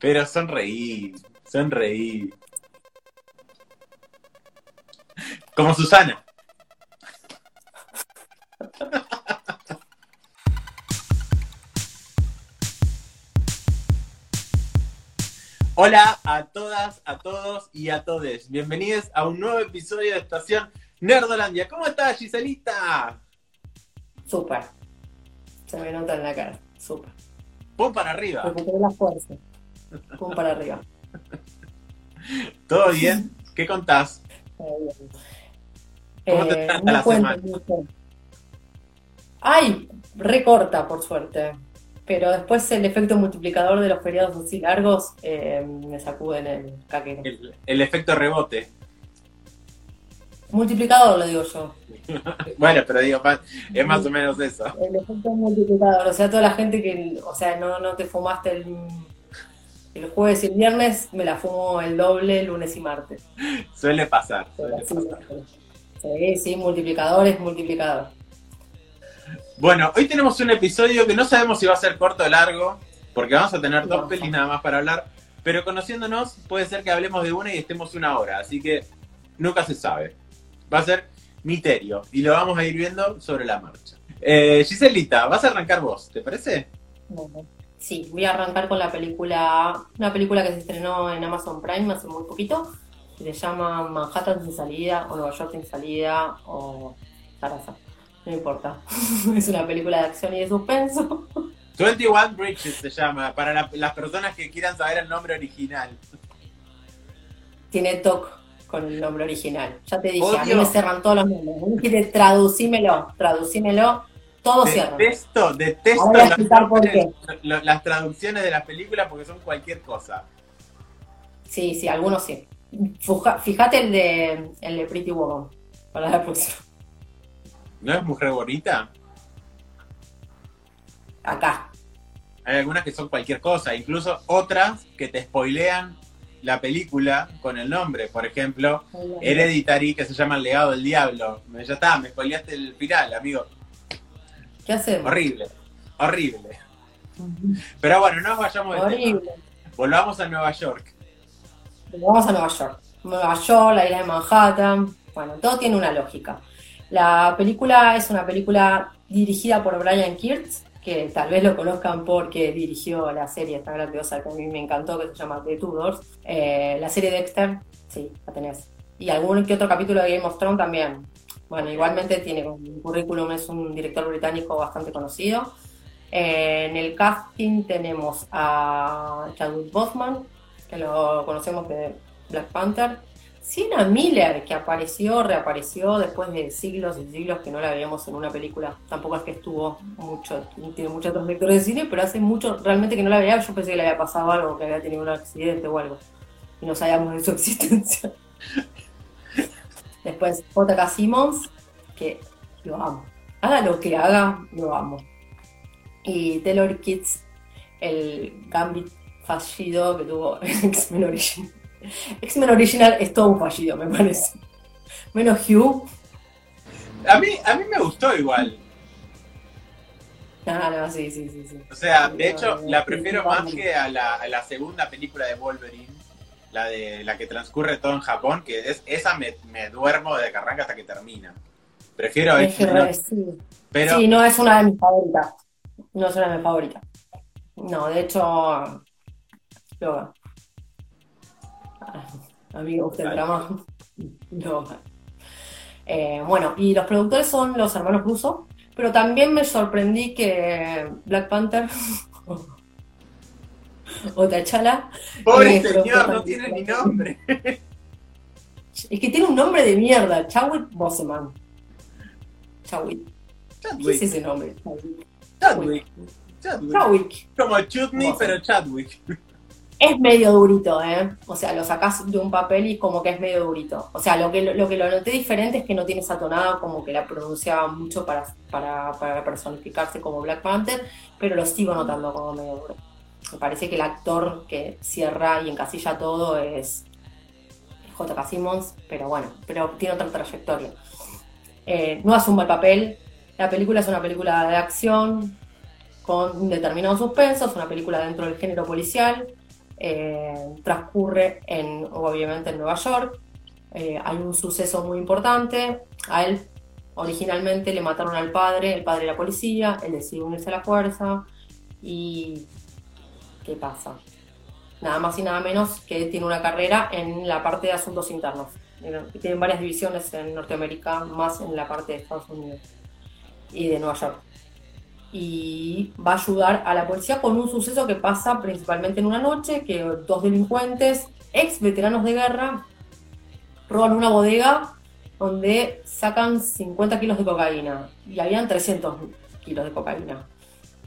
Pero sonreí, sonreí. Como Susana. Hola a todas, a todos y a todes. Bienvenidos a un nuevo episodio de Estación Nerdolandia. ¿Cómo estás, Giselita? Súper. Se me nota en la cara. Súper. Pum para arriba. Recuperé la fuerza. Pum para arriba. ¿Todo bien? ¿Qué contás? ¿Cómo te Eh, trata no la cuento semana? mucho. Ay, recorta, por suerte. Pero después el efecto multiplicador de los feriados así largos eh, me sacude en el caquero. El, el efecto rebote. Multiplicador, lo digo yo. Bueno, pero digo, es más o menos eso. El efecto multiplicador. O sea, toda la gente que, o sea, no, no te fumaste el, el jueves y el viernes, me la fumo el doble lunes y martes. Suele pasar. Suele sí, pasar. sí, sí, multiplicador es multiplicador. Bueno, hoy tenemos un episodio que no sabemos si va a ser corto o largo, porque vamos a tener dos No. pelis nada más para hablar, pero conociéndonos puede ser que hablemos de una y estemos una hora, así que nunca se sabe. Va a ser misterio y lo vamos a ir viendo sobre la marcha. Eh, Giselita, vas a arrancar vos, ¿te parece? Sí, voy a arrancar con la película, una película que se estrenó en Amazon Prime hace muy poquito, que se llama Manhattan sin salida, o Nueva York sin salida, o Zaraza, no importa. es una película de acción y de suspenso. 21 Bridges se llama, para la- las personas que quieran saber el nombre original. Tiene TOC con el nombre original. Ya te dije, a mí me cerran todos los nombres. Traducímelo, traducímelo, todo cierra. Detesto, detesto las, traducciones de las películas porque son cualquier cosa. Sí, sí, algunos sí. Fíjate el de, el de Pretty Woman, para la próxima. ¿No es mujer bonita? Acá. Hay algunas que son cualquier cosa, incluso otras que te spoilean la película con el nombre. Por ejemplo, Hereditary, que se llama El legado del diablo. Ya está, me spoileaste el final, amigo. ¿Qué hacemos? Horrible, horrible. Pero bueno, no nos vayamos de tema. Horrible. Volvamos a Nueva York. Vamos a Nueva York. Nueva York, la isla de Manhattan. Bueno, todo tiene una lógica. La película es una película dirigida por Brian Kirtz, que tal vez lo conozcan porque dirigió la serie tan grandiosa que a mí me encantó, que se llama The Tudors. Eh, la serie Dexter, sí, la tenés. Y algún que otro capítulo de Game of Thrones también. Bueno, igualmente tiene un currículum, es un director británico bastante conocido. Eh, en el casting tenemos a Chadwick Boseman, que lo conocemos de Black Panther. Sienna Miller, que apareció, reapareció después de siglos y siglos que no la veíamos en una película. Tampoco es que estuvo mucho, tiene muchos otros directores de cine, pero hace mucho realmente que no la veía. Yo pensé que le había pasado algo, que había tenido un accidente o algo. Y no sabíamos de su existencia. Después J.K. Simmons, que lo amo. Haga lo que haga, lo amo. Y Taylor Kitsch, el Gambit fallido que tuvo en X-Men Original. X-Men Original es todo un fallido, me parece. Menos Hugh. A mí, a mí me gustó igual. Ah, no, sí, sí, sí, sí. O sea, de hecho, la prefiero más que a la, a la segunda película de Wolverine, la de la que transcurre todo en Japón, que es, esa me, me duermo desde que arranca hasta que termina. Prefiero Es que sí. pero Sí, no es una de mis favoritas. No es una de mis favoritas. No, de hecho. Logan. Ah, Amigo, usted drama. Logan. Eh, bueno, y los productores son los hermanos Russo, pero también me sorprendí que Black Panther o T'Challa pobre Eh, señor, no tiene ni nombre. es que tiene un nombre de mierda, Chadwick Boseman. Chadwick. ¿Qué es ese nombre? Chadwick. Chadwick, Chadwick. Chadwick. Como Chutney, pero Chadwick. Es medio durito, ¿eh? O sea, lo sacás de un papel y como que es medio durito. O sea, lo que lo, que lo noté diferente es que no tiene esa tonada como que la pronunciaba mucho para, para, para personificarse como Black Panther, pero lo sigo notando como medio duro. Me parece que el actor que cierra y encasilla todo es J.K. Simmons, pero bueno, pero tiene otra trayectoria. Eh, no hace un mal papel. La película es una película de acción con un determinado suspenso, es una película dentro del género policial. eh, transcurre en, obviamente en Nueva York. Eh, hay un suceso muy importante. A él originalmente le mataron al padre, el padre de la policía, él decide unirse a la fuerza y ¿qué pasa? Nada más y nada menos que tiene una carrera en la parte de asuntos internos. Tienen varias divisiones en Norteamérica, más en la parte de Estados Unidos y de Nueva York y va a ayudar a la policía con un suceso que pasa principalmente en una noche, que dos delincuentes, ex veteranos de guerra, roban una bodega donde sacan 50 kilos de cocaína y habían 300 kilos de cocaína.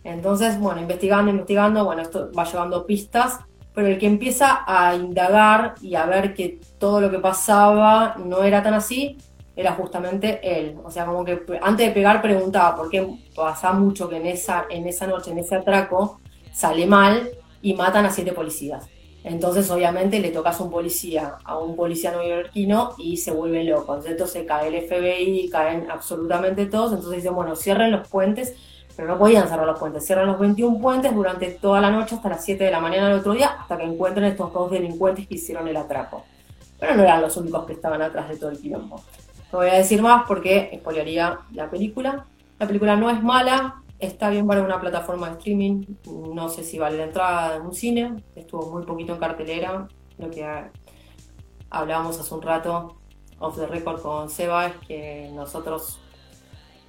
Entonces, bueno, investigando, investigando, bueno, esto va llevando pistas, pero el que empieza a indagar y a ver que todo lo que pasaba no era tan así, era justamente él. O sea, como que antes de pegar preguntaba por qué pasa mucho que en esa, en esa noche, en ese atraco, sale mal y matan a siete policías. Entonces, obviamente, le tocas a un policía, a un policía neoyorquino y se vuelve loco. Entonces cae el FBI, caen absolutamente todos. Entonces dicen, bueno, cierren los puentes, pero no podían cerrar los puentes. Cierran los 21 puentes durante toda la noche hasta las 7 de la mañana del otro día, hasta que encuentren estos dos delincuentes que hicieron el atraco. Pero no eran los únicos que estaban atrás de todo el quilombo. No voy a decir más porque spoilearía la película. La película no es mala, está bien para una plataforma de streaming. No sé si vale la entrada en un cine. Estuvo muy poquito en cartelera. Lo que hablábamos hace un rato off the record con Seba es que nosotros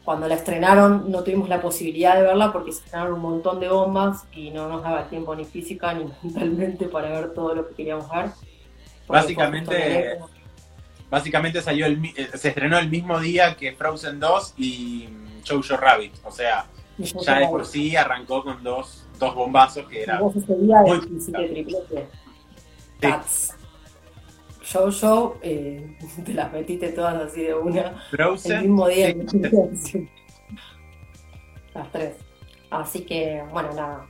cuando la estrenaron no tuvimos la posibilidad de verla porque se estrenaron un montón de bombas y no nos daba tiempo ni física ni mentalmente para ver todo lo que queríamos ver. Básicamente básicamente salió el, eh, se estrenó el mismo día que Frozen 2 y Jojo Rabbit. O sea, ya de por sí arrancó con dos, dos bombazos que era Vos ese día muy triplete. Sí. Jojo, eh, te las metiste todas así de una. Frozen. El mismo día. Sí. Las tres. Así que, bueno, nada.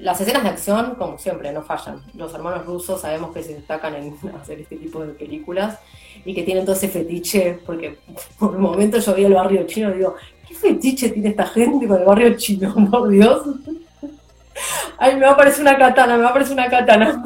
las escenas de acción, como siempre, no fallan. Los hermanos rusos sabemos que se destacan en hacer este tipo de películas y que tienen todo ese fetiche, porque por un momento yo vi el barrio chino y digo, ¿qué fetiche tiene esta gente con el barrio chino? Por Dios. Ay, me va a aparecer una katana, me va a aparecer una katana.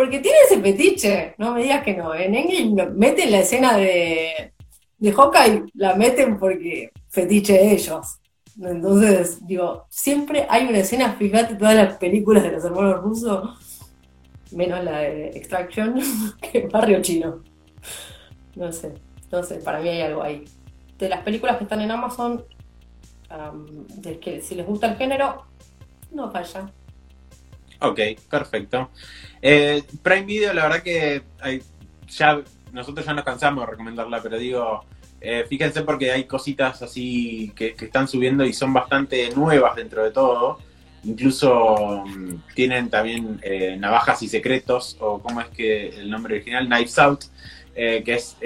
Porque tiene ese fetiche, no me digas que no. En Engel meten la escena de, de Hawkeye, la meten porque fetiche de ellos. Entonces, digo, siempre hay una escena, fíjate, todas las películas de los hermanos rusos, menos la de Extraction, que Barrio Chino. No sé, no sé, para mí hay algo ahí. De las películas que están en Amazon, de que si les gusta el género, no falla. Ok, perfecto. Eh, Prime Video, la verdad que ya nosotros ya nos cansamos de recomendarla, pero digo, eh, fíjense porque hay cositas así que, están subiendo y son bastante nuevas dentro de todo. Incluso mm, tienen también eh, Navajas y Secretos, o como es que el nombre original, Knives Out, eh, que es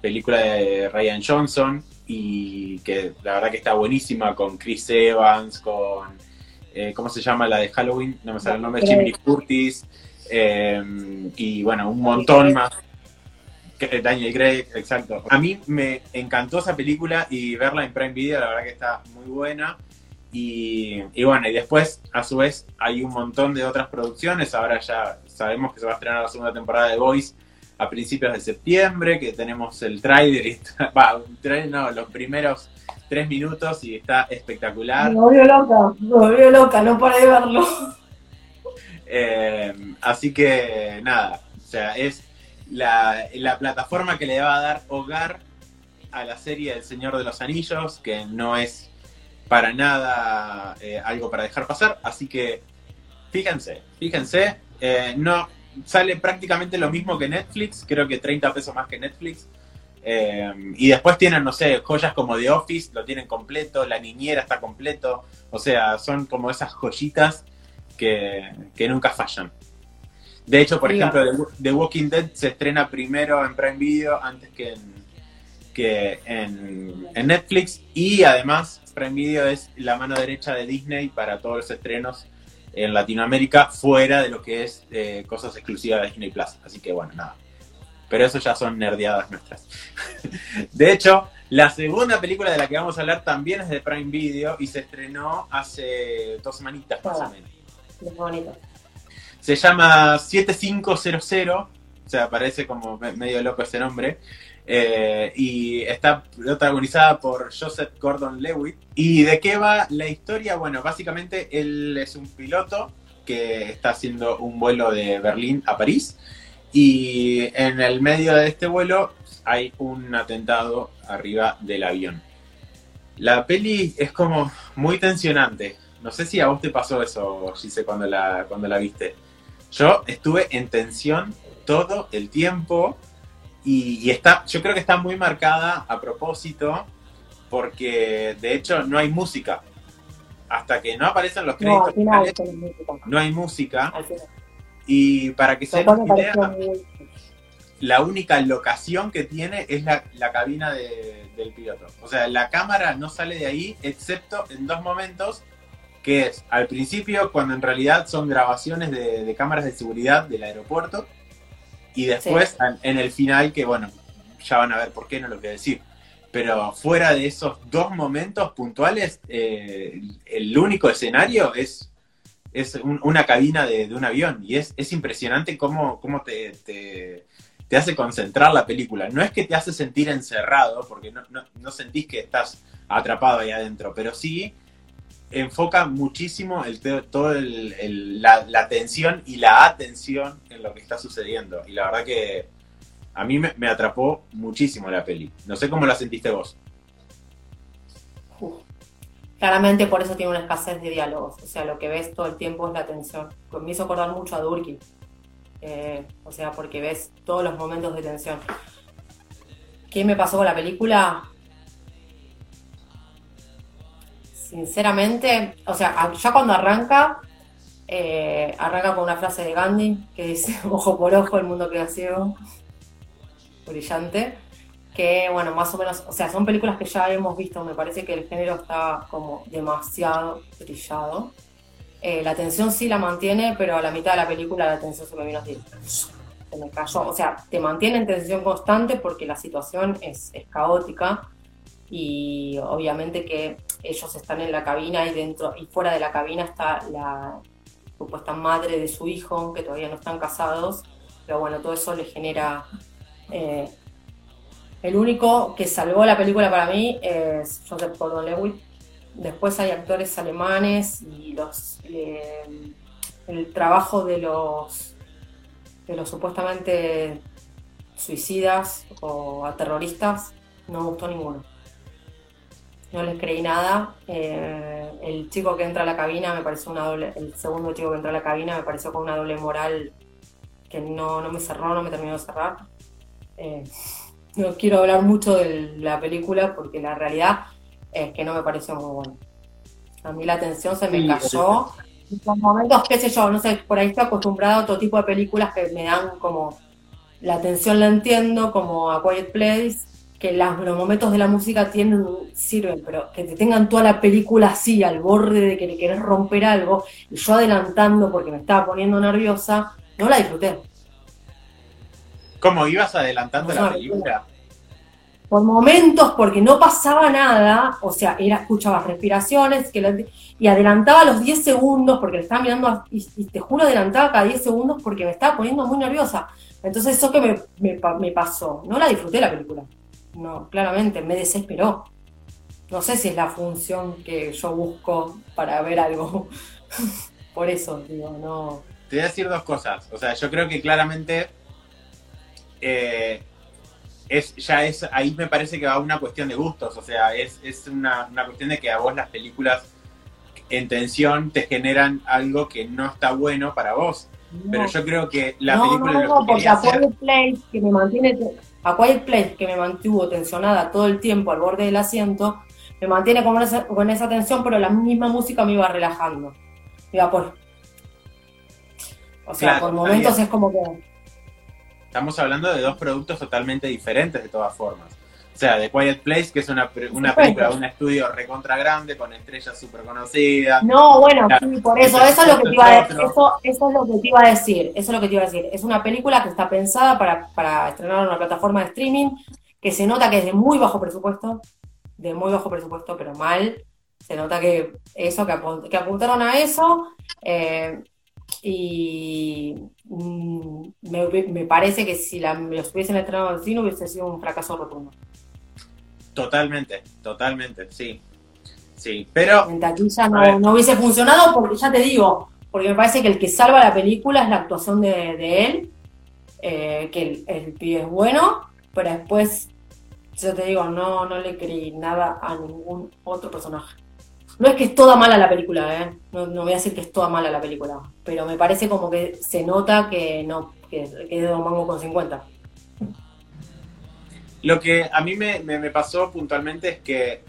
película de Ryan Johnson y que la verdad que está buenísima con Chris Evans, con, ¿cómo se llama la de Halloween? No me sale el nombre, Jimmy Curtis, y bueno, un montón más. Daniel Craig, exacto. A mí me encantó esa película y verla en Prime Video, la verdad que está muy buena. Y, bueno, y después, a su vez, hay un montón de otras producciones. Ahora ya sabemos que se va a estrenar la segunda temporada de Voice a principios de septiembre, que tenemos el trailer, y va, no, los primeros tres minutos y está espectacular. Me volvió loca, me volvió loca, no paré de verlo. Eh, así que nada, o sea, es la, plataforma que le va a dar hogar a la serie El Señor de los Anillos, que no es para nada eh, algo para dejar pasar. Así que fíjense, fíjense, eh, no sale prácticamente lo mismo que Netflix, creo que 30 pesos más que Netflix. Eh, y después tienen, no sé, joyas como The Office, lo tienen completo, La Niñera está completo, o sea, son como esas joyitas que, que nunca fallan. De hecho, por ejemplo, The, Walking Dead se estrena primero en Prime Video antes que en, que en, Netflix y además Prime Video es la mano derecha de Disney para todos los estrenos en Latinoamérica fuera de lo que es eh, cosas exclusivas de Disney Plus. Así que bueno, nada. Pero eso ya son nerdeadas nuestras. de hecho, La segunda película de la que vamos a hablar también es de Prime Video y se estrenó hace dos semanitas más o menos. Es bonito. Se llama 7500, o sea, parece como me- medio loco ese nombre. eh, y está protagonizada por Joseph Gordon-Levitt. ¿Y de qué va la historia? Bueno, básicamente él es un piloto que está haciendo un vuelo de Berlín a París. Y en el medio de este vuelo hay un atentado arriba del avión. La peli es como muy tensionante. No sé si a vos te pasó eso, Gise, cuando la, cuando la viste. Yo estuve en tensión todo el tiempo y, y está, yo creo que está muy marcada a propósito porque de hecho no hay música. Hasta que no aparecen los No, créditos final finales, con música. no hay música. Y para que se den idea, muy- la única locación que tiene es la, la cabina de- del piloto. O sea, la cámara no sale de ahí, excepto en dos momentos, que es al principio, cuando en realidad son grabaciones de, de cámaras de seguridad del aeropuerto, y después en, en el final, que bueno, ya van a ver por qué, no lo voy a decir. Pero fuera de esos dos momentos puntuales, eh, el único escenario es, es un- una cabina de, un avión. Y es, es impresionante cómo, cómo te, te, hace concentrar la película. No es que te hace sentir encerrado, porque no, no, no sentís que estás atrapado ahí adentro, pero sí enfoca muchísimo el, todo el- la, la tensión y la atención en lo que está sucediendo. Y la verdad que a mí me, me atrapó muchísimo la peli. No sé cómo la sentiste vos. Claramente por eso tiene una escasez de diálogos. O sea, lo que ves todo el tiempo es la tensión. Me hizo acordar mucho a Durkin. Eh, o sea, porque ves todos los momentos de tensión. ¿Qué me pasó con la película? Sinceramente, o sea, ya cuando arranca, eh, arranca con una frase de Gandhi que dice, ojo por ojo, el mundo queda. Brillante que bueno, más o menos, o sea, son películas que ya hemos visto, me parece que el género está como demasiado brillado. Eh, la tensión sí la mantiene, pero a la mitad de la película la tensión se me vino así, se me cayó. O sea, te mantiene en tensión constante porque la situación es, caótica y obviamente que ellos están en la cabina y dentro y fuera de la cabina está la supuesta madre de su hijo, que todavía no están casados, pero bueno, todo eso le genera... eh, el único que salvó la película para mí es Joseph Gordon-Levitt. Después hay actores alemanes y los eh, el trabajo de los de los supuestamente suicidas o a terroristas no me gustó ninguno. No les creí nada. Eh, el chico que entra a la cabina me pareció una doble, el segundo chico que entra a la cabina me pareció con una doble moral que no, no me cerró, no me terminó de cerrar. Eh, no quiero hablar mucho de la película porque la realidad es que no me pareció muy buena. A mí la atención se me cayó. Y por momentos, qué sé yo, no sé, por ahí estoy acostumbrado a otro tipo de películas que me dan como. La atención la entiendo, como A Quiet Place, que las- los momentos de la música tienen, sirven, pero que te tengan toda la película así, al borde de que le querés romper algo, y yo adelantando porque me estaba poniendo nerviosa, no la disfruté. ¿Cómo ibas adelantando la película? por momentos porque no pasaba nada, o sea, era, escuchabas respiraciones que la- y adelantaba los 10 segundos porque le estaba mirando a- y, y te juro adelantaba cada 10 segundos porque me estaba poniendo muy nerviosa. Entonces eso que me, me pa- me pasó, no la disfruté la película, no, claramente, me desesperó. No sé si es la función que yo busco para ver algo. Por eso, digo, no. Te voy a decir dos cosas. O sea, yo creo que claramente eh, es, ya es, ahí me parece que va una cuestión de gustos. O sea, es, es una, una cuestión de que a vos las películas en tensión te generan algo que no está bueno para vos. Pero yo creo que la no, película no, no, que porque A. Quiet Place, que me mantiene, A Quiet Place, que me mantuvo tensionada todo el tiempo al borde del asiento, me mantiene con esa, con esa tensión, pero la misma música me iba relajando. Me iba por. O sea, Claro, por momentos bien. es como que. Estamos hablando de dos productos totalmente diferentes de todas formas. O sea, The Quiet Place, que es una, una película de un estudio recontra grande, con estrellas súper conocidas. No, bueno, sí, por eso, eso es lo que te iba a decir. Eso, eso es lo que te iba a decir. Eso es lo que te iba a decir. Es una película que está pensada para, para estrenar en una plataforma de streaming que se nota que es de muy bajo presupuesto, de muy bajo presupuesto, pero mal. Se nota que eso, que, apunt- que apuntaron a eso. eh, y mm, me, me parece que si la, los hubiesen estrenado en cine hubiese sido un fracaso rotundo. Totalmente, totalmente, sí. Sí, pero En taquilla no, no hubiese funcionado porque ya te digo, porque me parece que el que salva la película es la actuación de, de él, eh, que el, el pibe es bueno, pero después, yo te digo, no, no le creí nada a ningún otro personaje. No es que es toda mala la película, ¿eh? no, no voy a decir que es toda mala la película, pero me parece como que se nota que no, que, que es de Don Mango con 50. Lo que a mí me, me- me pasó puntualmente es que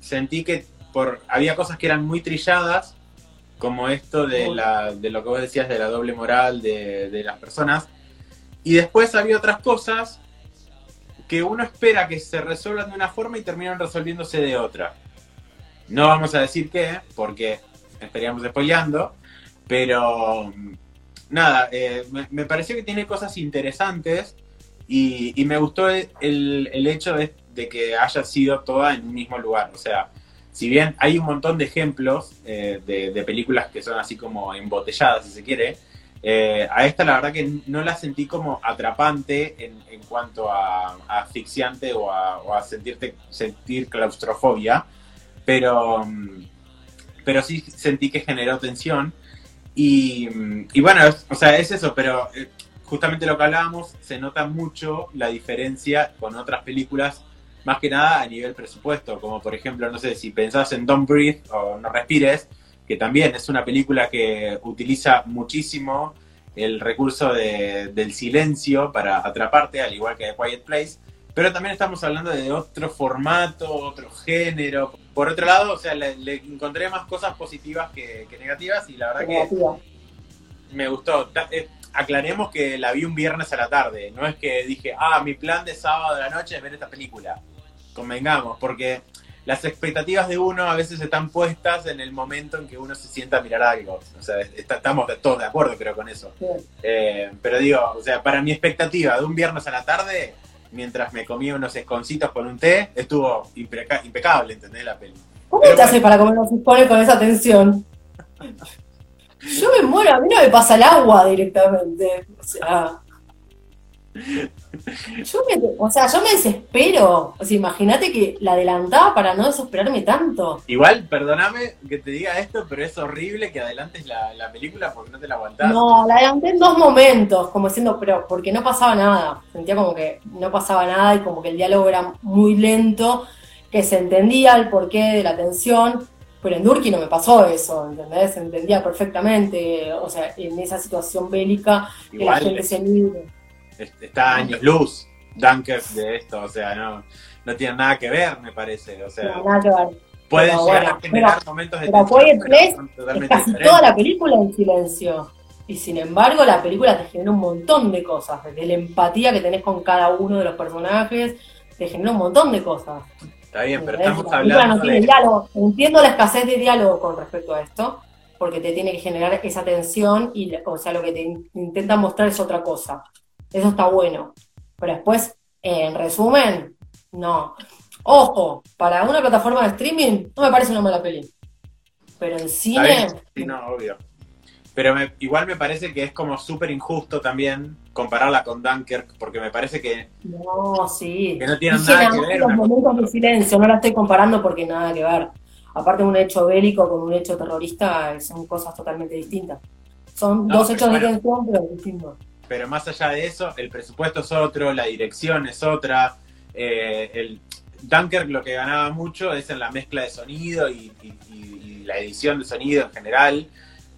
sentí que por había cosas que eran muy trilladas, como esto de, Uy. la, de lo que vos decías de la doble moral de, de las personas, y después había otras cosas que uno espera que se resuelvan de una forma y terminan resolviéndose de otra. No vamos a decir qué, porque estaríamos spoileando, pero nada, eh, me, me pareció que tiene cosas interesantes y, me gustó el, hecho de, que haya sido toda en un mismo lugar. O sea, si bien hay un montón de ejemplos eh, de, películas que son así como embotelladas, si se quiere, eh, a esta la verdad que no la sentí como atrapante en, cuanto a, a asfixiante o a, o a sentirte, sentir claustrofobia, pero, pero sí sentí que generó tensión. Y, y bueno, es- o sea, es eso, pero eh, justamente lo que hablábamos, se nota mucho la diferencia con otras películas, más que nada a nivel presupuesto, como por ejemplo, no sé, si pensás en Don't Breathe o No Respires, que también es una película que utiliza muchísimo el recurso de- del silencio para atraparte, al igual que The Quiet Place, pero también estamos hablando de otro formato, otro género. Por otro lado, o sea, le, le encontré más cosas positivas que, que negativas y la verdad que me gustó. Eh, aclaremos que la vi un viernes a la tarde. No es que dije, ah, mi plan de sábado de la noche es ver esta película. Convengamos, porque las expectativas de uno a veces están puestas en el momento en que uno se sienta a mirar algo. O sea, está- estamos de- todos de acuerdo, creo, con eso. Sí. Eh, pero digo, o sea, para mi expectativa de un viernes a la tarde, mientras me comía unos esconcitos con un té, estuvo impeca- impecable, ¿entendés? La peli. ¿Cómo Pero te bueno. haces para comer los frijoles con esa tensión? Yo me muero, a mí no me pasa el agua directamente. O sea. Yo me, o sea, yo me desespero. O sea, imagínate que la adelantaba para no desesperarme tanto. Igual, perdóname que te diga esto, pero es horrible que adelantes la, la película porque no te la aguantás. No, la adelanté en dos momentos, como diciendo, pero porque no pasaba nada. Sentía como que no pasaba nada y como que el diálogo era muy lento, que se entendía el porqué de la tensión. Pero en Durki no me pasó eso, ¿entendés? Se entendía perfectamente, o sea, en esa situación bélica, que la gente se libre. Es- está años luz Dunkirk de esto, o sea, no, no tiene nada que ver, me parece. O sea, No, nada que ver. pueden pero llegar bueno, a generar momentos de pero tensión, pero Place son Es totalmente casi diferentes. toda la película en silencio. Y sin embargo, la película te genera un montón de cosas. Desde la empatía que tenés con cada uno de los personajes, te genera un montón de cosas. Está bien, pero estamos La hablando no tiene de... diálogo. Entiendo la escasez de diálogo con respecto a esto, porque te tiene que generar esa tensión y, o sea, lo que te in- intenta mostrar es otra cosa. Eso está bueno. Pero después, eh, en resumen, no. Ojo, para una plataforma de streaming no me parece una mala peli. Pero en cine, sí, no, obvio. Pero me- igual me parece que es como súper injusto también compararla con Dunkirk, porque me parece que, no, sí. que no tienen nada que ver. los momentos de silencio, no la estoy comparando porque nada que ver. Aparte de un hecho bélico con un hecho terrorista, son cosas totalmente distintas. Son No, dos hechos de tensión, pero distintos. Pero más allá de eso, el presupuesto es otro, la dirección es otra. eh, el Dunkirk lo que ganaba mucho es en la mezcla de sonido y, y- y- y la edición de sonido en general.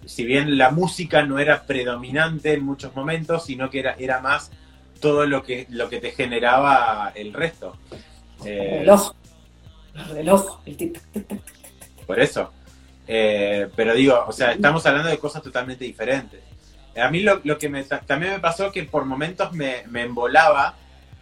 Si bien la música no era predominante en muchos momentos, sino que era, era más todo lo que, lo que te generaba el resto. El Eh, reloj. El reloj. El tic, tic, tic, tic. por eso. Eh, pero digo, o sea, estamos hablando de cosas totalmente diferentes. A mí lo, lo que me, ta- también me pasó que por momentos me, me embolaba,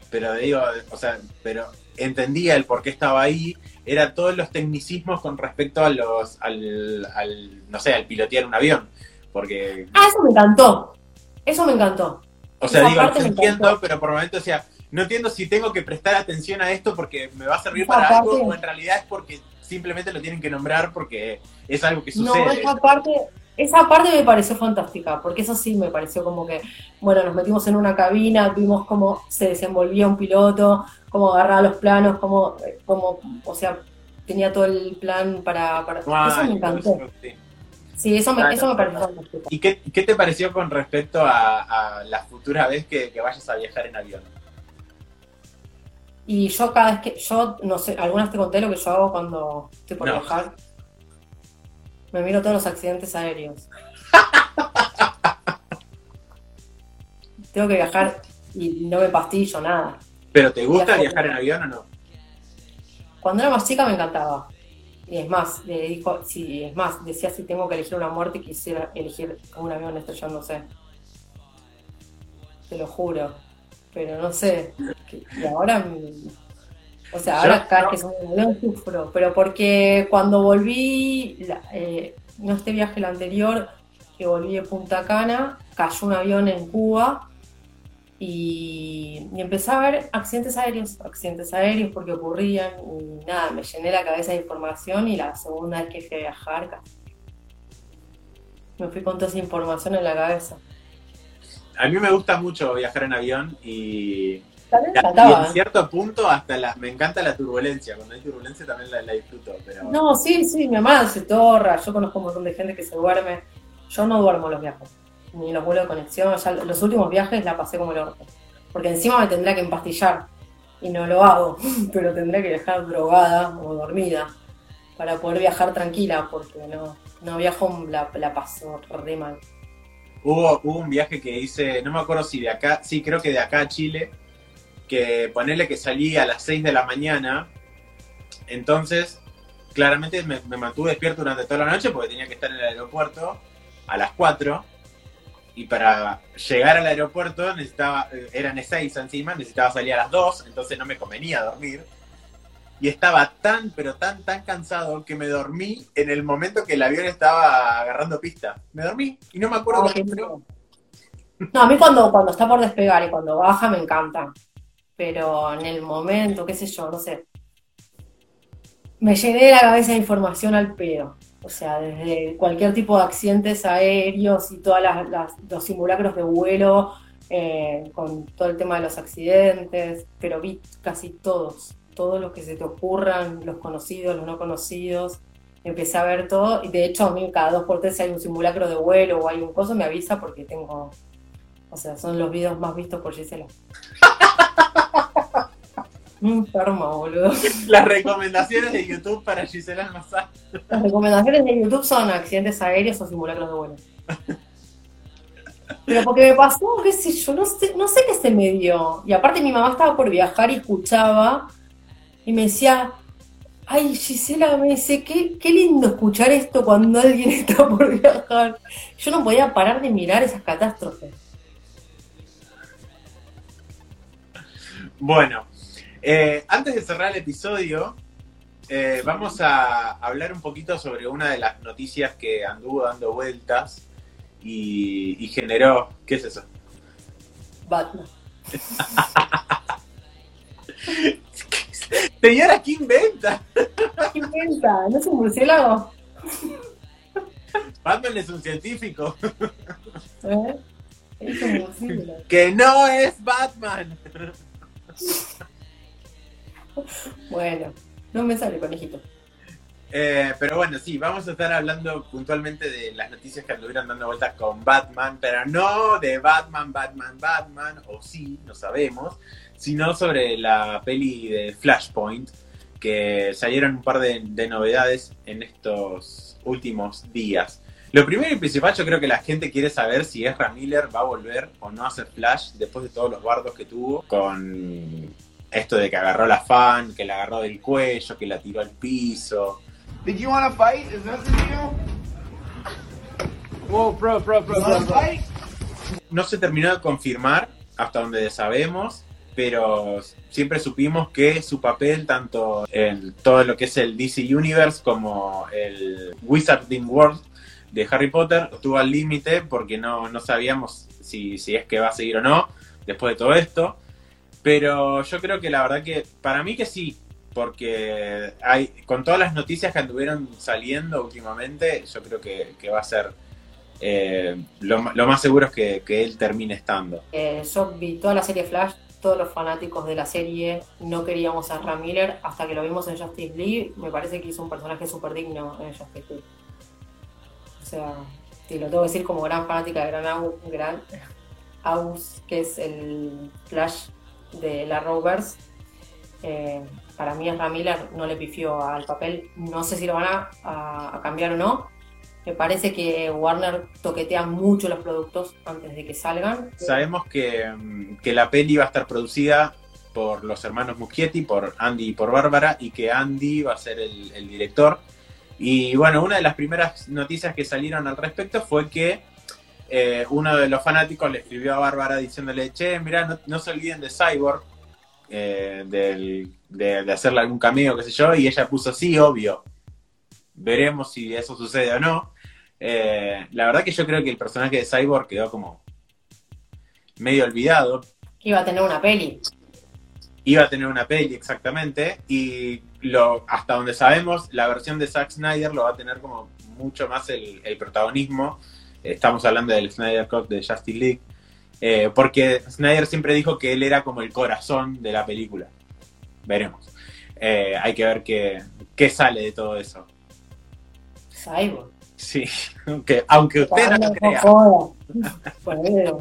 pero digo, o sea, pero entendía el por qué estaba ahí, era todos los tecnicismos con respecto a los, al, al, no sé, al pilotear un avión. Porque, Ah, eso me encantó. Eso me encantó. o sea, Esa digo, me entiendo, pero por momentos decía, no entiendo si tengo que prestar atención a esto porque me va a servir Esa para algo o en realidad es porque simplemente lo tienen que nombrar porque es algo que sucede. No, esa parte, esa parte me pareció fantástica, porque eso sí me pareció como que, bueno, nos metimos en una cabina, vimos cómo se desenvolvía un piloto, cómo agarraba los planos, cómo, cómo o sea, tenía todo el plan para... para... Ah, eso me encantó. sí. Sí, eso me, Claro, eso me pareció fantástico. ¿Y qué, qué te pareció con respecto a, a la futura vez que, que vayas a viajar en avión? Y yo cada vez que, yo, no sé, algunas te conté lo que yo hago cuando estoy por No. viajar. Me miro todos los accidentes aéreos. Tengo que viajar y no me pastillo nada. ¿Pero te gusta Viajo- viajar en avión o no? Cuando era más chica me encantaba. Y es más, le dijo, sí, es más, decía si tengo que elegir una muerte quisiera elegir un avión estrellándose. Te lo juro. Pero no sé. Y ahora, o sea, ahora vez que avión sufro. Pero porque cuando volví, eh, no este viaje el anterior, que volví de Punta Cana, cayó un avión en Cuba y, y empecé a ver accidentes aéreos, accidentes aéreos porque ocurrían y nada, me llené la cabeza de información y la segunda vez que fui a viajar casi. me fui con toda esa información en la cabeza. A mí me gusta mucho viajar en avión y, También y en cierto punto hasta la, me encanta la turbulencia. Cuando hay turbulencia también la, la disfruto. Pero No, sí, sí, mi mamá se torra, yo conozco un montón de gente que se duerme. Yo no duermo los viajes, ni los vuelos de conexión. Ya los últimos viajes la pasé como el orto. Porque encima me tendría que empastillar. Y no lo hago, pero tendría que viajar drogada o dormida para poder viajar tranquila, porque no, no viajo, la, la paso re mal. Hubo, hubo un viaje que hice, no me acuerdo si de acá, sí, creo que de acá a Chile, que ponerle que salí a las 6 de la mañana, entonces claramente me, me mantuve despierto durante toda la noche porque tenía que estar en el aeropuerto a las 4 y para llegar al aeropuerto necesitaba, eh, eran 6 encima, necesitaba salir a las 2, entonces no me convenía dormir. Y estaba tan, pero tan, tan cansado que me dormí en el momento que el avión estaba agarrando pista. Me dormí y no me acuerdo fue. miedo. No, a mí cuando, cuando está por despegar y cuando baja me encanta. Pero en el momento, qué sé yo, no sé. Me llené la cabeza de información al pedo. O sea, desde cualquier tipo de accidentes aéreos y todos los simulacros de vuelo, eh, con todo el tema de los accidentes, pero vi casi todos, todos los que se te ocurran, los conocidos, los no conocidos. Empecé a ver todo, y de hecho a mí cada dos por tres si hay un simulacro de vuelo o hay un coso me avisa porque tengo, o sea, son los videos más vistos por Gisela. Enfermo, boludo. Las recomendaciones de YouTube para Gisela Almazán. Las recomendaciones de YouTube son accidentes aéreos o simulacros de vuelo. Pero porque me pasó, qué sé yo, no sé, no sé qué se me dio. Y aparte mi mamá estaba por viajar y escuchaba y me decía, ay Gisela, me dice, qué, qué lindo escuchar esto cuando alguien está por viajar. Yo no podía parar de mirar esas catástrofes. Bueno, eh, antes de cerrar el episodio, eh, vamos a hablar un poquito sobre una de las noticias que anduvo dando vueltas y, y generó. ¿Qué es eso? Batman. Señora, ¿qué inventa? ¿Qué inventa? ¿No es un murciélago? Batman es un científico. ¿Eh? Es un murciélago. Que no es Batman. Bueno, no me sale conejito. Eh, pero bueno, sí, vamos a estar hablando puntualmente de las noticias que anduvieron dando vueltas con Batman, pero no de Batman, Batman, Batman, o sí, no sabemos, sino sobre la peli de Flashpoint, que salieron un par de, de novedades en estos últimos días. Lo primero y principal, yo creo que la gente quiere saber si Ezra Miller va a volver o no a hacer Flash después de todos los bardos que tuvo con esto de que agarró la fan, que la agarró del cuello, que la tiró al piso. Did you want to fight? Is that the deal? Whoa, bro, bro, bro, bro, wanna bro. fight? No se terminó de confirmar hasta donde sabemos, pero siempre supimos que su papel, tanto en todo lo que es el DC Universe como el Wizarding World de Harry Potter, estuvo al límite porque no, no sabíamos si, si es que va a seguir o no después de todo esto. Pero yo creo que la verdad que, para mí que sí, porque hay, con todas las noticias que anduvieron saliendo últimamente, yo creo que, va a ser eh, lo, más seguro es que, él termine estando. Eh, yo vi toda la serie Flash, todos los fanáticos de la serie no queríamos a Ram Miller hasta que lo vimos en Justice League. Me parece que hizo un personaje súper digno en Justice League. O sea, te lo tengo que decir como gran fanática de Gran Aus, Gran que es el Flash de la Rovers. Eh, para mí Ram Miller no le pifió al papel. No sé si lo van a cambiar o no. Me parece que Warner toquetea mucho los productos antes de que salgan. Sabemos que, mm, que la peli va a estar producida por los hermanos Muschietti, por Andy y por Bárbara, y que Andy va a ser el, el director. Y bueno, una de las primeras noticias que salieron al respecto fue que eh, uno de los fanáticos le escribió a Bárbara diciéndole, che, mirá, no, no se olviden de Cyborg, eh, del- de, de hacerle algún cameo, qué sé yo, y ella puso, sí, obvio. Veremos si eso sucede o no. Eh, la verdad que yo creo que el personaje de Cyborg quedó como medio olvidado. Iba a tener una peli. Iba a tener una peli exactamente y lo, hasta donde sabemos la versión de Zack Snyder lo va a tener como mucho más el, el protagonismo. Estamos hablando del Snyder Cut de Justice League. eh, porque Snyder siempre dijo que él era como el corazón de la película. Veremos. Eh, hay que ver qué, qué sale de todo eso. Cyborg. Sí, aunque, aunque usted no lo crea. joda.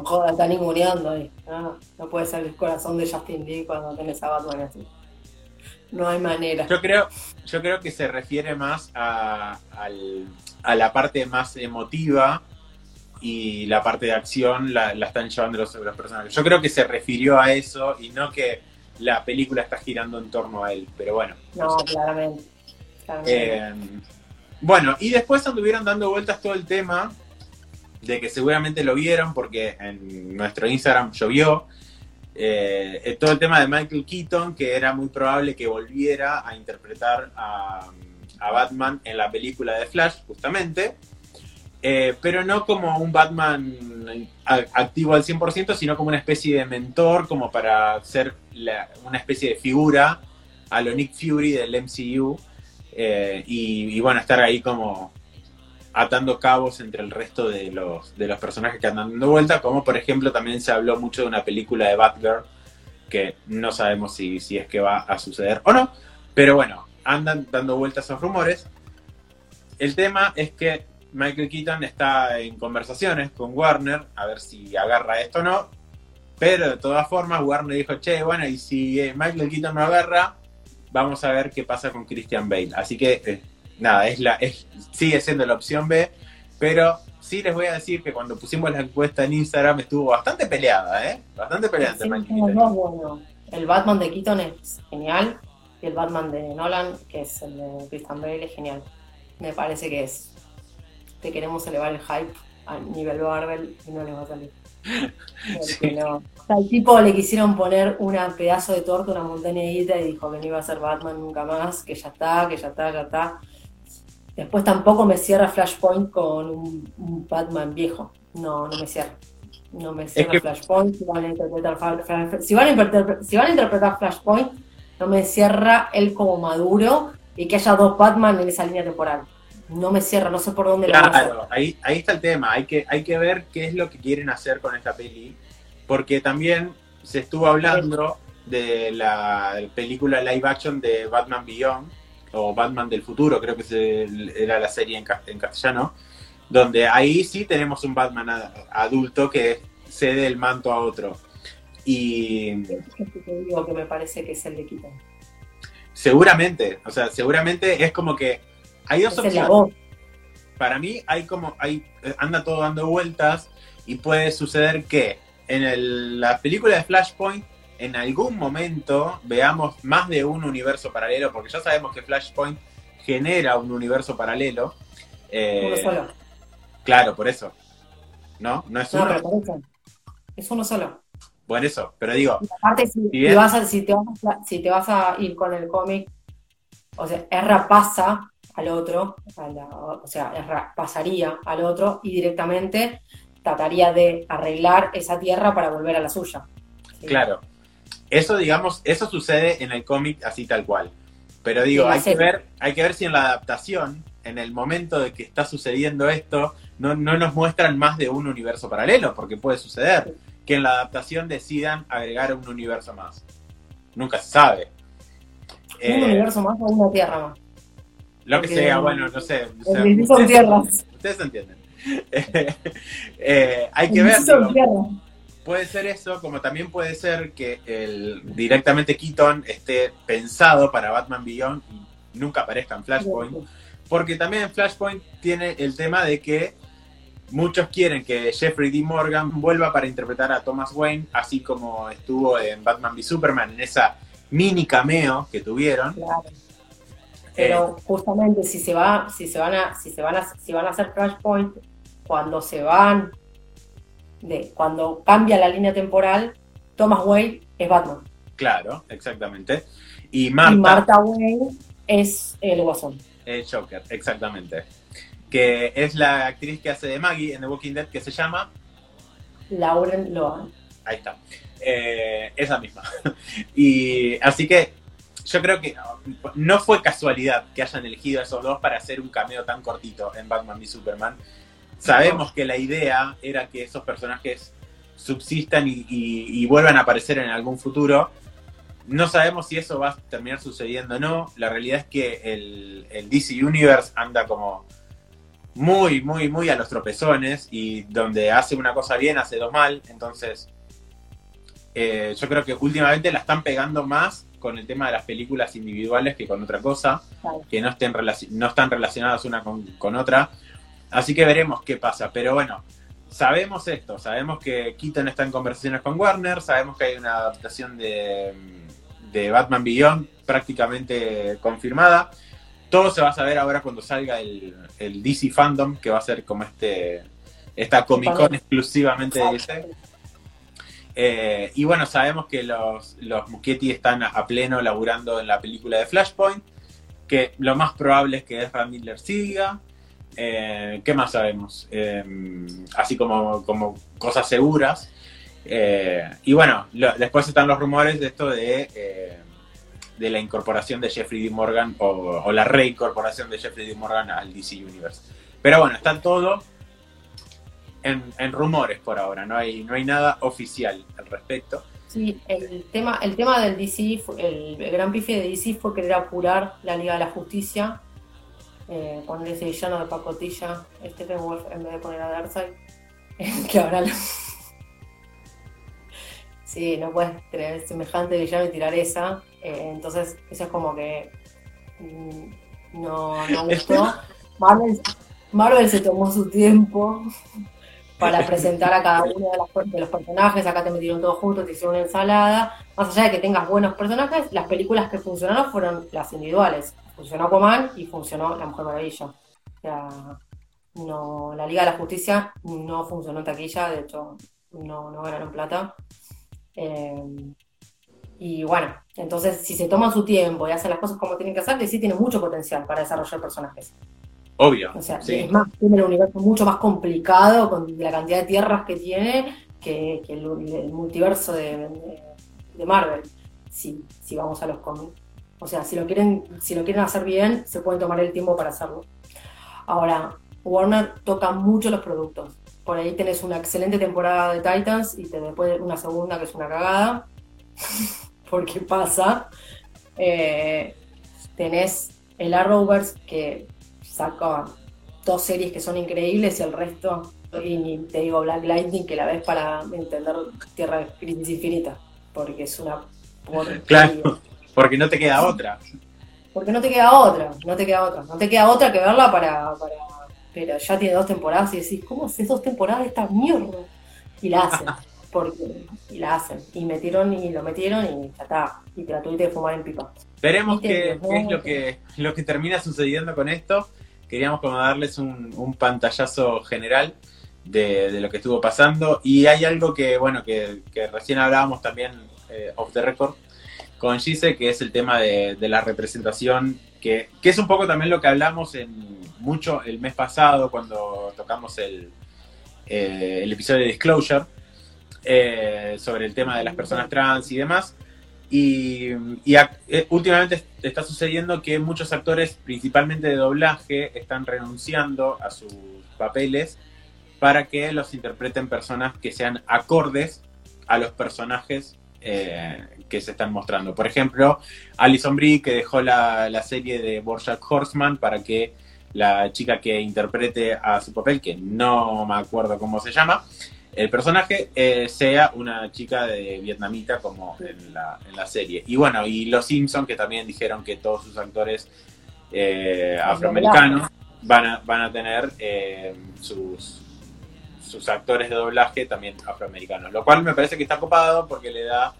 Joda, está ninguneando ahí. No, no puede ser el corazón de Justin Lee cuando tenés a Batman así. No hay manera. Yo creo, yo creo que se refiere más a, al- a la parte más emotiva y la parte de acción la, la están llevando los, los personajes. Yo creo que se refirió a eso y no que la película está girando en torno a él. Pero bueno. No, claramente. claramente. Eh, bueno, y después anduvieron dando vueltas todo el tema de que seguramente lo vieron porque en nuestro Instagram llovió. eh, todo el tema de Michael Keaton, que era muy probable que volviera a interpretar a, a Batman en la película de Flash, justamente. Eh, pero no como un Batman activo al 100%, sino como una especie de mentor, como para ser una especie de figura a lo Nick Fury del MCU. eh, y, y bueno, estar ahí como atando cabos entre el resto de los, de los personajes que andan dando vuelta, como por ejemplo también se habló mucho de una película de Batgirl, que no sabemos si, si es que va a suceder o no, pero bueno, andan dando vueltas esos rumores. El tema es que Michael Keaton está en conversaciones con Warner, a ver si agarra esto o no, pero de todas formas Warner dijo, che, bueno, y si eh, Michael Keaton no agarra, vamos a ver qué pasa con Christian Bale. Así que, eh, nada, es la, es, sigue siendo la opción B, pero sí les voy a decir que cuando pusimos la encuesta en Instagram estuvo bastante peleada, ¿eh? Bastante peleada Sí. El Batman de Keaton es genial y el Batman de Nolan, que es el de Christian Bale, es genial. Me parece que es. Te queremos elevar el hype a nivel Marvel y no les va a salir. Sí. no. O sea, al tipo le quisieron poner una pedazo de torta, una montaña de guita y dijo que no iba a ser Batman nunca más, que ya está, que ya está, ya está. Después tampoco me cierra Flashpoint con un, un Batman viejo. No, no me cierra. No me cierra que- Flashpoint. Si van, a interpretar, si, van a interpretar, si van a interpretar Flashpoint, no me cierra él como maduro y que haya dos Batman en esa línea temporal. No me cierra, no sé por dónde lo. Claro, ahí, ahí está el tema. Hay que, hay que ver qué es lo que quieren hacer con esta peli. Porque también se estuvo hablando de la película live action de Batman Beyond, o Batman del futuro, creo que era la serie en, ca- en castellano, donde ahí sí tenemos un Batman adulto que cede el manto a otro. Y te digo que me parece que es el de Keaton. seguramente, o sea, seguramente es como que hay dos Es opciones. para mí hay como hay anda todo dando vueltas y puede suceder que en el- la película de Flashpoint en algún momento veamos más de un universo paralelo porque ya sabemos que Flashpoint genera un universo paralelo Eh, Uno solo. claro por eso no no es No, uno pero por eso. Es uno solo. bueno eso pero digo Y aparte, si, bien. si vas a, si, te vas a, si te vas a ir con el cómic, o sea, Erra pasa al otro, a la- o sea, pasaría al otro y directamente trataría de arreglar esa tierra para volver a la suya. ¿sí? claro eso, digamos, eso sucede en el cómic así tal cual. Pero digo, hay que, ver, hay que ver si en la adaptación, en el momento de que está sucediendo esto, no, no nos muestran más de un universo paralelo, porque puede suceder que en la adaptación decidan agregar un universo más. Nunca se sabe. Un Eh, universo más o una tierra más. Lo que sea, bueno, no sé. o sea, ustedes- tierras. Ustedes entienden. Eh, hay que El ver. DC son digo, tierras. Puede ser eso, como también puede ser que el, directamente Keaton esté pensado para Batman Beyond y nunca aparezca en Flashpoint. Porque también en Flashpoint tiene el tema de que muchos quieren que Jeffrey D. Morgan vuelva para interpretar a Thomas Wayne, así como estuvo en Batman v Superman, en esa mini cameo que tuvieron. Claro. Pero justamente si se va, si se van a, si se van a, si van a hacer Flashpoint, cuando se van de, cuando cambia la línea temporal, Thomas Wayne es Batman. claro, exactamente. Y Marta, Y Wayne es el Guasón. el Joker, exactamente. Que es la actriz que hace de Maggie en The Walking Dead, que se llama Lauren Lohan. Ahí está. Eh, esa misma. y así que yo creo que no fue casualidad que hayan elegido a esos dos para hacer un cameo tan cortito en Batman v Superman. Sabemos que la idea era que esos personajes subsistan y, y- y vuelvan a aparecer en algún futuro. No sabemos si eso va a terminar sucediendo o no. La realidad es que el, el DC Universe anda como muy, muy, muy a los tropezones y donde hace una cosa bien, hace dos mal. Entonces, eh, yo creo que últimamente la están pegando más con el tema de las películas individuales que con otra cosa, que no, estén no están relacionadas una con, con otra. Así que veremos qué pasa. Pero bueno, sabemos esto, sabemos que Keaton está en conversaciones con Warner, sabemos que hay una adaptación de, de Batman Beyond prácticamente confirmada. Todo se va a saber ahora cuando salga el, el DC Fandom, que va a ser como este esta Comic Con exclusivamente de DC. Eh, y bueno, sabemos que los, los Muschietti están a, pleno laburando en la película de Flashpoint, que lo más probable es que Ezra Miller siga. Eh, ¿Qué más sabemos? Eh, así como, como cosas seguras. Eh, y bueno, después están los rumores de esto de, de la incorporación de Jeffrey D. Morgan o, o la reincorporación de Jeffrey D. Morgan al DC Universe. Pero bueno, está todo en, en rumores por ahora, no hay, no hay nada oficial al respecto. Sí, el tema, el tema del DC, el, el gran pife de DC fue querer apurar la Liga de la Justicia, eh, poner ese villano de pacotilla, Steppenwolf, en vez de poner a Darkseid, que ahora lo- Sí, no puedes tener semejante villano y tirar esa, eh, entonces eso es como que mm, no, no gustó. Marvel, Marvel se tomó su tiempo para presentar a cada uno de, las- de los personajes. Acá te metieron todos juntos, te hicieron una ensalada. Más allá de que tengas buenos personajes, las películas que funcionaron fueron las individuales. Funcionó Aquaman y funcionó La Mujer Maravilla. O sea, no, la Liga de la Justicia no funcionó en taquilla, de hecho, no, no ganaron plata. Eh, y bueno, entonces si se toman su tiempo y hacen las cosas como tienen que hacer, sí tiene mucho potencial para desarrollar personajes. Obvio. O sea, sí. es más, tiene el universo mucho más complicado con la cantidad de tierras que tiene que, que el, el multiverso de, de- de Marvel, si, si vamos a los cómics. O sea, si lo quieren, si lo quieren hacer bien, se pueden tomar el tiempo para hacerlo. Ahora, Warner toca mucho los productos. Por ahí tenés una excelente temporada de Titans y te después una segunda que es una cagada. Porque pasa. Eh, tenés el Arrowverse que saca dos series que son increíbles y el resto, y te digo Black Lightning, que la ves para entender Tierra de Crisis Infinita, porque es una porquería. Claro, porque no te queda otra. Porque no te queda otra, no te queda otra, no te queda otra que verla para, para pero ya tiene dos temporadas y decís, ¿cómo haces dos temporadas de esta mierda? Y la hacen, porque, y la hacen, y metieron y lo metieron y ya está, y te la tuviste que fumar en pipa. Veremos qué, es lo que, lo que termina sucediendo con esto. Queríamos como darles un, pantallazo general de, lo que estuvo pasando. Y hay algo que, bueno, que, que recién hablábamos también eh, off the record con Gise, que es el tema de, de la representación, que, que es un poco también lo que hablamos en mucho el mes pasado cuando tocamos el, eh, el episodio de Disclosure. eh, sobre el tema de las personas trans y demás. Y, eh, últimamente está sucediendo que muchos actores, principalmente de doblaje, están renunciando a sus papeles para que los interpreten personas que sean acordes a los personajes eh, que se están mostrando. Por ejemplo, Alison Brie, que dejó la, la serie de Bojack Horseman para que la chica que interprete a su papel, que no me acuerdo cómo se llama, el personaje eh, sea una chica de vietnamita como en la, en la serie. Y bueno, y los Simpsons que también dijeron que todos sus actores eh, afroamericanos van a, van a tener eh, sus, sus actores de doblaje también afroamericanos. Lo cual me parece que está copado porque le da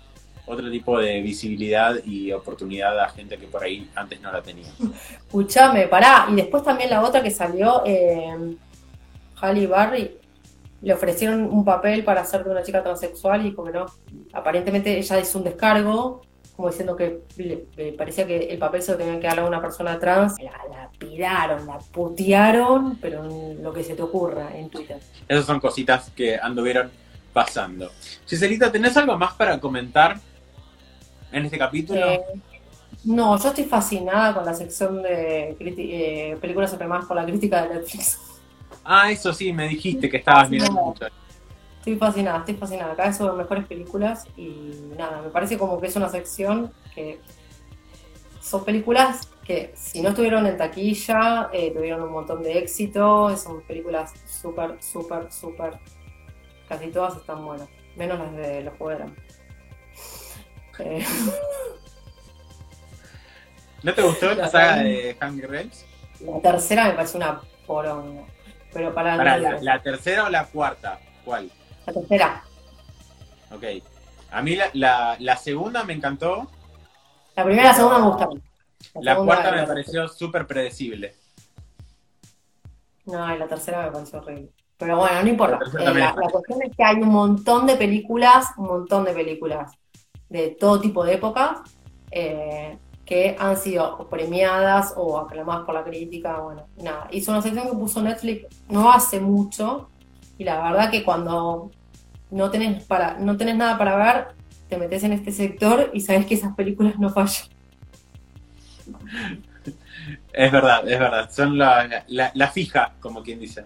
otro tipo de visibilidad y oportunidad a gente que por ahí antes no la tenía. Escuchame, pará. Y después también la otra que salió, eh, Halle Berry, le ofrecieron un papel para hacer de una chica transexual y como que no. Aparentemente ella hizo un descargo, como diciendo que le, le parecía que el papel se lo tenían que dar a una persona trans. La, la piraron, la putearon, pero en lo que se te ocurra en Twitter. Esas son cositas que anduvieron pasando. Giselita, ¿tenés algo más para comentar en este capítulo? Eh, no, yo estoy fascinada con la sección de eh, películas supremadas por la crítica de Netflix. Ah, eso sí, me dijiste que estabas mirando No. mucho. Estoy fascinada, estoy fascinada. Cada vez son mejores películas y nada, me parece como que es una sección que son películas que si no estuvieron en taquilla, eh, tuvieron un montón de éxito. Son películas súper, súper, súper. Casi todas están buenas, menos las de los Hambre. Eh, ¿No te gustó la saga de Hunger Games? la tercera me parece una poronga. Pero para, Para la, la tercera o la cuarta, ¿cuál? la tercera. Ok. A mí la, la, la segunda me encantó, La primera y la segunda me gustaron. la cuarta me pareció súper predecible. No, y la tercera me pareció horrible. Pero bueno, no importa. La Eh, la, la cuestión es que hay un montón de películas, un montón de películas de todo tipo de épocas eh, que han sido premiadas o aclamadas por la crítica. Bueno, nada. Hizo una sección que puso Netflix no hace mucho y la verdad que cuando no tenés, para, no tenés nada para ver, te metes en este sector y sabes que esas películas no fallan. Es verdad, es verdad. Son la, la, la fija, como quien dice.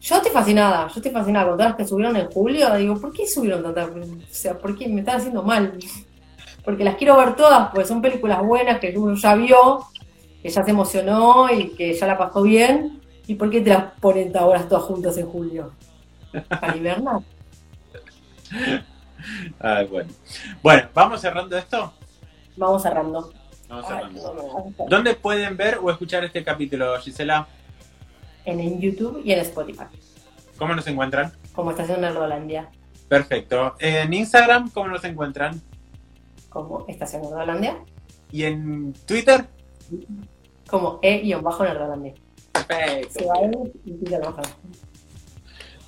Yo estoy fascinada, yo estoy fascinada con todas las que subieron en julio. Digo, ¿por qué subieron tantas? O sea, ¿por qué me están haciendo mal? Porque las quiero ver todas, porque son películas buenas que uno ya vio, que ya se emocionó y que ya la pasó bien. ¿Y por qué te las ponen ahora todas juntas en julio? Para hibernar. Ay, bueno. Bueno, ¿vamos cerrando esto? Vamos cerrando. Vamos cerrando. ¿Dónde pueden ver o escuchar este capítulo, Gisela? En, en YouTube y en Spotify, ¿Cómo nos encuentran? como Estación Nerdolandia, Perfecto. En Instagram, ¿cómo nos encuentran? Como Estación Nerdolandia, Y en Twitter. como E-Nerdolandia. Perfecto. Se va a ir y Twitter no sabe.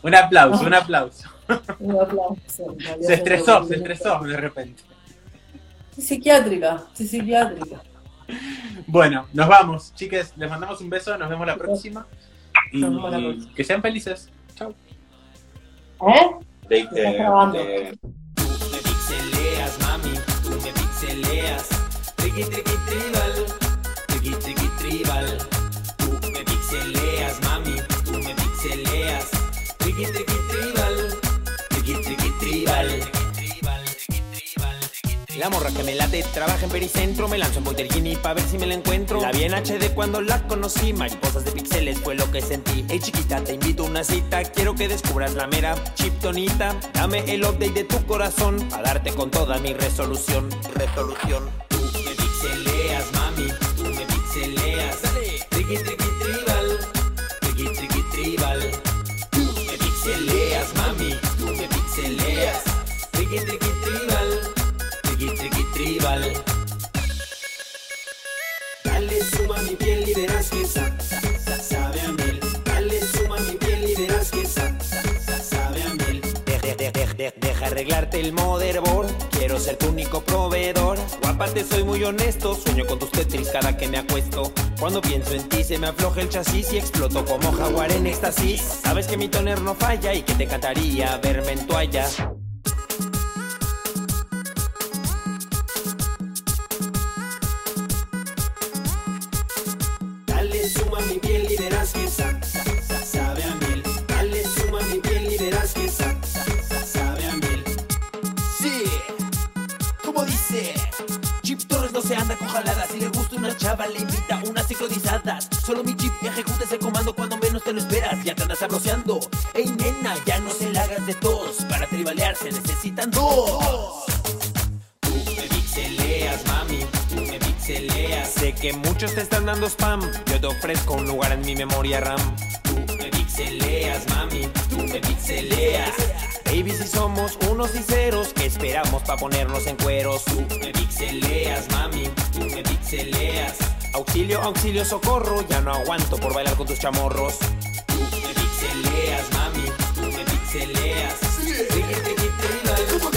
Un aplauso, un aplauso. Un aplauso. Se estresó, se estresó de repente. Psiquiátrica, psiquiátrica. Bueno, nos vamos, chiques. Les mandamos un beso, nos vemos la próxima. Y que sean felices. Chao. ¿Eh? De- de- me pixeleas. Triqui, triqui, tribal, triqui, triqui, tribal. Tú me pixeleas, mami, tú me pixeleas. Triqui, triqui, La morra que me late, trabaja en Pericentro, me lanzo en Boyergini pa' ver si me la encuentro. La vi en HD cuando la conocí, mariposas de pixeles fue lo que sentí. Hey chiquita, te invito a una cita, quiero que descubras la mera chiptonita. Dame el update de tu corazón, a darte con toda mi resolución. Resolución. Tú me pixeleas, mami, tú me pixeleas. Triqui, triqui, arreglarte el motherboard. Quiero ser tu único proveedor. Guapa, te soy muy honesto. Sueño con tus tetris cada que me acuesto. Cuando pienso en ti se me afloja el chasis y exploto como jaguar en éxtasis. Sabes que mi toner no falla y que te encantaría verme en toalla. Solo mi chip ejecuta ese comando cuando menos te lo esperas. Ya te andas sabroseando. Ey, nena, ya no se la hagas de tos. Para tribalear se necesitan dos. Tú me pixeleas, mami, tú me pixeleas. Sé que muchos te están dando spam. Yo te ofrezco un lugar en mi memoria RAM. Tú me pixeleas, mami, tú me pixeleas. Baby, si somos unos y ceros, ¿qué esperamos para ponernos en cueros? Tú me pixeleas, mami, tú me pixeleas. Auxilio, auxilio, socorro, ya no aguanto por bailar con tus chamorros. Tú me pixeleas, mami, tú me pixeleas. Riqui, riqui, riqui,